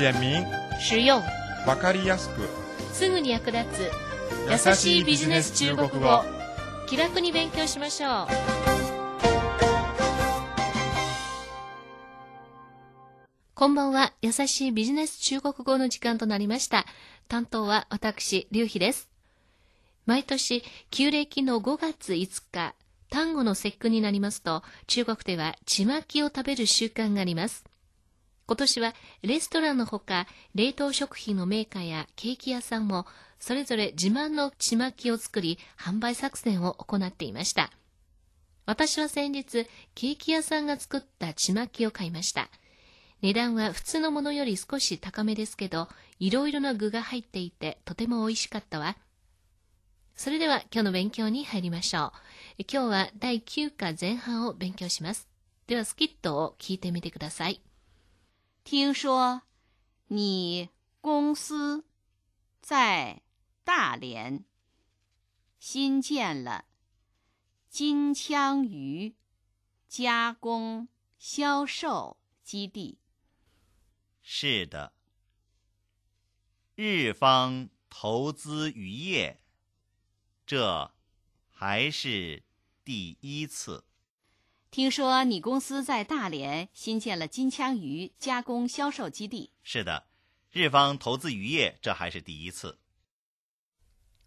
简明、实用、わかりやすく、すぐに役立つ。優しいビジネス中国語。気楽に勉強しましょう。こんばんは。優しいビジネス中国語の時間となりました。担当は私劉飛です。毎年旧暦の5月5日端午の節句になりますと中国ではちまきを食べる習慣があります今年はレストランのほか冷凍食品のメーカーやケーキ屋さんもそれぞれ自慢のちまきを作り販売作戦を行っていました。私は先日ケーキ屋さんが作ったちまきを買いました。値段は普通のものより少し高めですけどいろいろな具が入っていてとても美味しかったわ。それでは今日の勉強に入りましょう。今日は第9課前半を勉強します。ではスキットを聞いてみてください。听说你公司在大连新建了金枪鱼加工销售基地。是的，日方投资渔业，这还是第一次。听说你公司在大连新建了金枪鱼加工销售基地。是的，日方投资渔业，这还是第一次。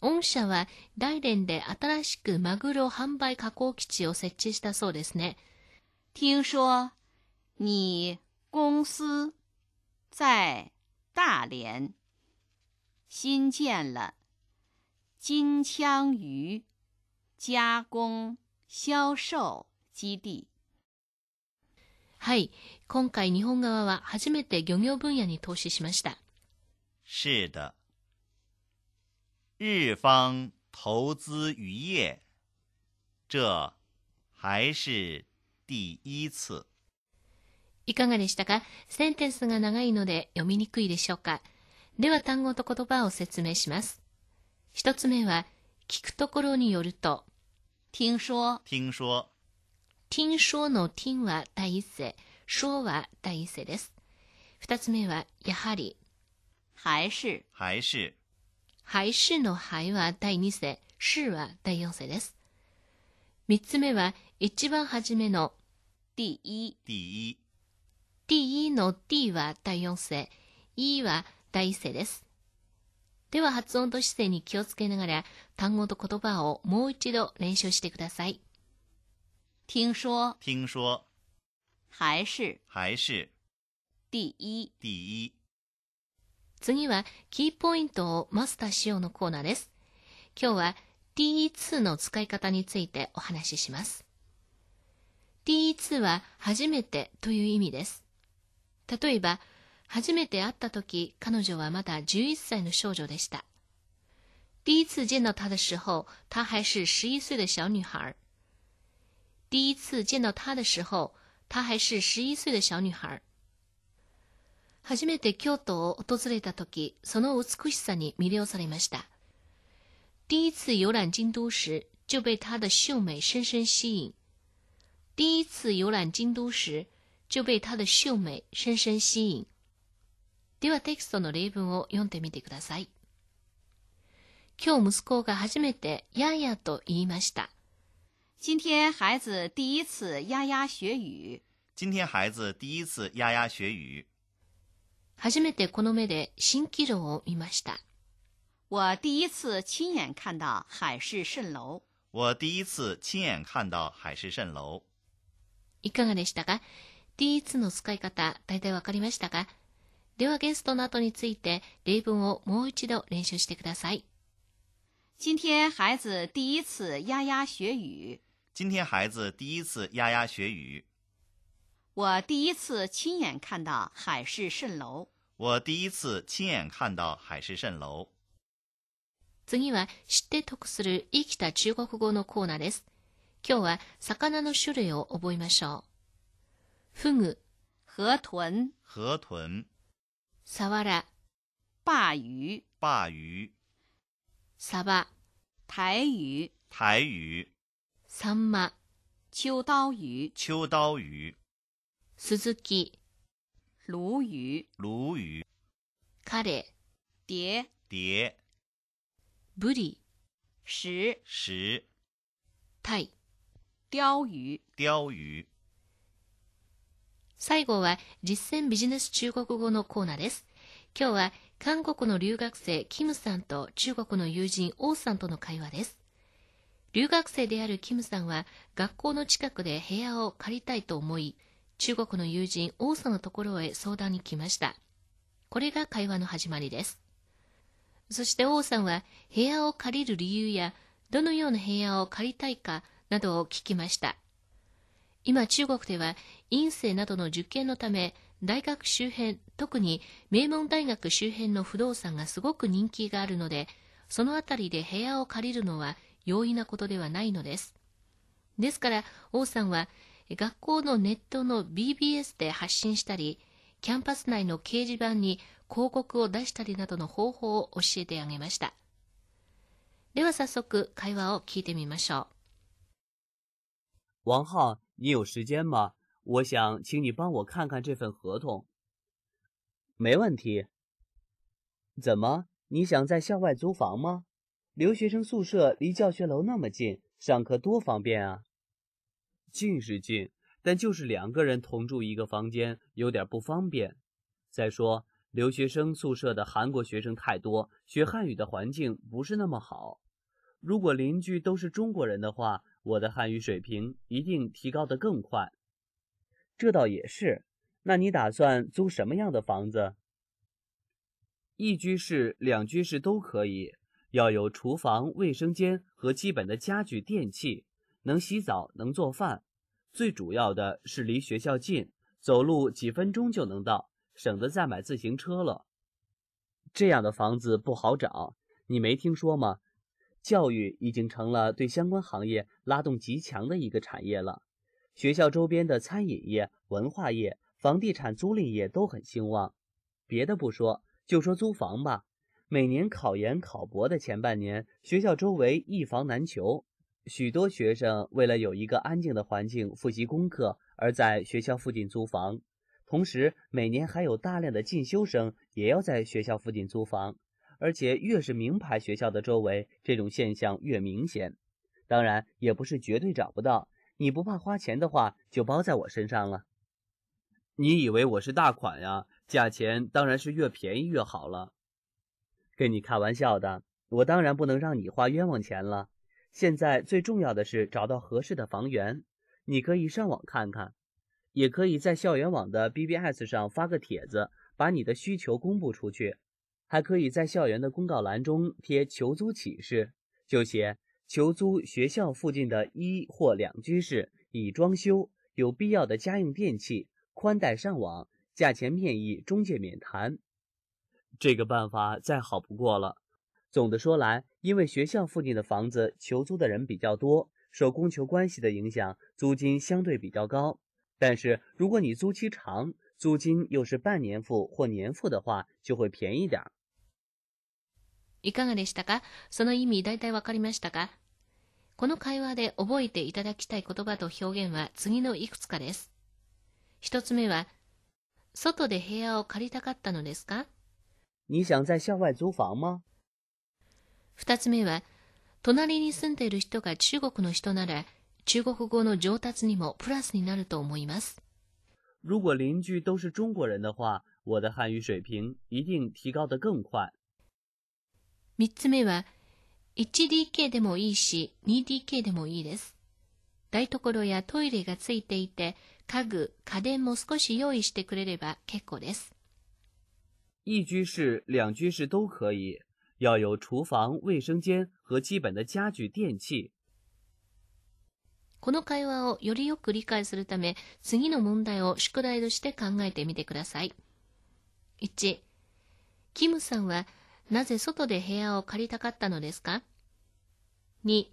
御社は大連で新しくマグロ販売加工基地を設置したそうですね。听说你公司在大连新建了金枪鱼加工销售 基地。はい、今回日本側は初めて漁業分野に投資しました。是的，日方投资渔业，这还是第一次。いかがでしたか？センテンスが長いので読みにくいでしょうか？では単語と言葉を説明します。一つ目は、聞くところによると、听说听说，听说の听は第一声、说は第一声です。二つ目は、やはり、还是还是还是のはいは第二声、是は第四声です。三つ目は、一番初めの第一。第一。第一の D は第四声、E は第一声です。では発音と姿勢に気をつけながら単語と言葉をもう一度練習してください。听说听说还是还是第一。第一。次はキーポイントをマスターしようのコーナーです。今日は D2 の使い方についてお話しします。D2 は初めてという意味です。例えば、初めて会った時、彼女はまだ11歳の少女でした。第一次见到她的时候，她还是十一岁的小女孩。第一次见到她的时候，她还是十一岁的小女孩。初めて京都を訪れた時、その美しさに魅了されました。第一次游览京都时，就被她的秀美深深吸引。第一次游览京都時、就被她的秀美深深吸引。ではテキストの例文を読んでみてください。今日息子が初めてややと言いました。今天孩子第一次呀呀学语。今天孩子第一次呀呀学语。初めてこの目で蜃気楼を見ました。我第一次亲眼看到海市蜃楼。我第一次亲眼看到海市蜃楼。いかがでしたか？第一の使い方、大体わかりましたか？ではゲストの後について例文をもう一度練習してください。今天孩子第一次呀呀学语。今天孩子第一次呀呀学语。我第一次亲眼看到海市蜃楼。我第一次亲眼看到海市蜃楼。次は知って得する生きた中国語のコーナーです。今日は魚の種類を覚えましょう。フグ、河豚、河豚、サワラ、鲅魚、鲅魚、サバ、台魚、台魚、 サンマ、秋刀魚、秋刀魚、スズキ、鲈魚、鲈魚、カレ蝶、蝶、ー、ブリ、石、石、タイ。鲷鱼、鲷鱼。最後は実践ビジネス中国語のコーナーです。今日は韓国の留学生キムさんと中国の友人王さんとの会話です。留学生であるキムさんは学校の近くで部屋を借りたいと思い、中国の友人王さんのところへ相談に来ました。これが会話の始まりです。そして王さんは部屋を借りる理由やどのような部屋を借りたいかなどを聞きました。今中国では院生などの受験のため大学周辺特に名門大学周辺の不動産がすごく人気があるのでそのあたりで部屋を借りるのは容易なことではないのですですから王さんは学校のネットの BBS で発信したりキャンパス内の掲示板に広告を出したりなどの方法を教えてあげましたでは早速会話を聞いてみましょう王浩，你有时间吗？我想请你帮我看看这份合同。没问题。怎么，你想在校外租房吗？留学生宿舍离教学楼那么近，上课多方便啊！近是近，但就是两个人同住一个房间，有点不方便。再说，留学生宿舍的韩国学生太多，学汉语的环境不是那么好。如果邻居都是中国人的话，我的汉语水平一定提高得更快。这倒也是。那你打算租什么样的房子？一居室、两居室都可以，要有厨房、卫生间和基本的家具电器，能洗澡、能做饭。最主要的是离学校近，走路几分钟就能到，省得再买自行车了。这样的房子不好找，你没听说吗？教育已经成了对相关行业拉动极强的一个产业了。学校周边的餐饮业、文化业、房地产租赁业都很兴旺。别的不说，就说租房吧。每年考研考博的前半年，学校周围一房难求，许多学生为了有一个安静的环境复习功课，而在学校附近租房。同时，每年还有大量的进修生也要在学校附近租房。而且越是名牌学校的周围，这种现象越明显。当然，也不是绝对找不到。你不怕花钱的话，就包在我身上了。你以为我是大款呀？价钱当然是越便宜越好了。跟你开玩笑的，我当然不能让你花冤枉钱了。现在最重要的是找到合适的房源。你可以上网看看，也可以在校园网的 BBS 上发个帖子，把你的需求公布出去。还可以在校园的公告栏中贴求租启事，就写求租学校附近的一或两居室，已装修，有必要的家用电器，宽带上网，价钱面议，中介免谈。这个办法再好不过了。总的说来，因为学校附近的房子求租的人比较多，受供求关系的影响，租金相对比较高。但是如果你租期长，租金又是半年付或年付的话，就会便宜点。いかがでしたかその意味大体わかりましたかこの会話で覚えていただきたい言葉と表現は次のいくつかです。一つ目は、外で部屋を借りたかったのですか 你想在校外租房吗？二つ目は、隣に住んでいる人が中国の人なら、中国語の上達にもプラスになると思います。如果邻居都是中国人的话，我的汉语水平一定提高得更快。三つ目は、1DK でもいいし、2DK でもいいです。台所やトイレがついていて、家具、家電も少し用意してくれれば結構です。一居室、两居室都可以，要有厨房、卫生间和基本的家具电器。この会話をよりよく理解するため、次の問題を宿題として考えてみてください。1、キムさんはなぜ外で部屋を借りたかったのですか ?2、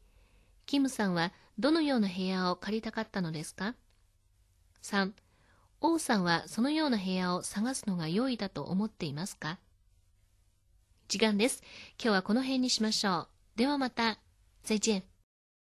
キムさんはどのような部屋を借りたかったのですか ?3、王さんはそのような部屋を探すのが良いだと思っていますか？時間です。今日はこの辺にしましょう。ではまた。再见。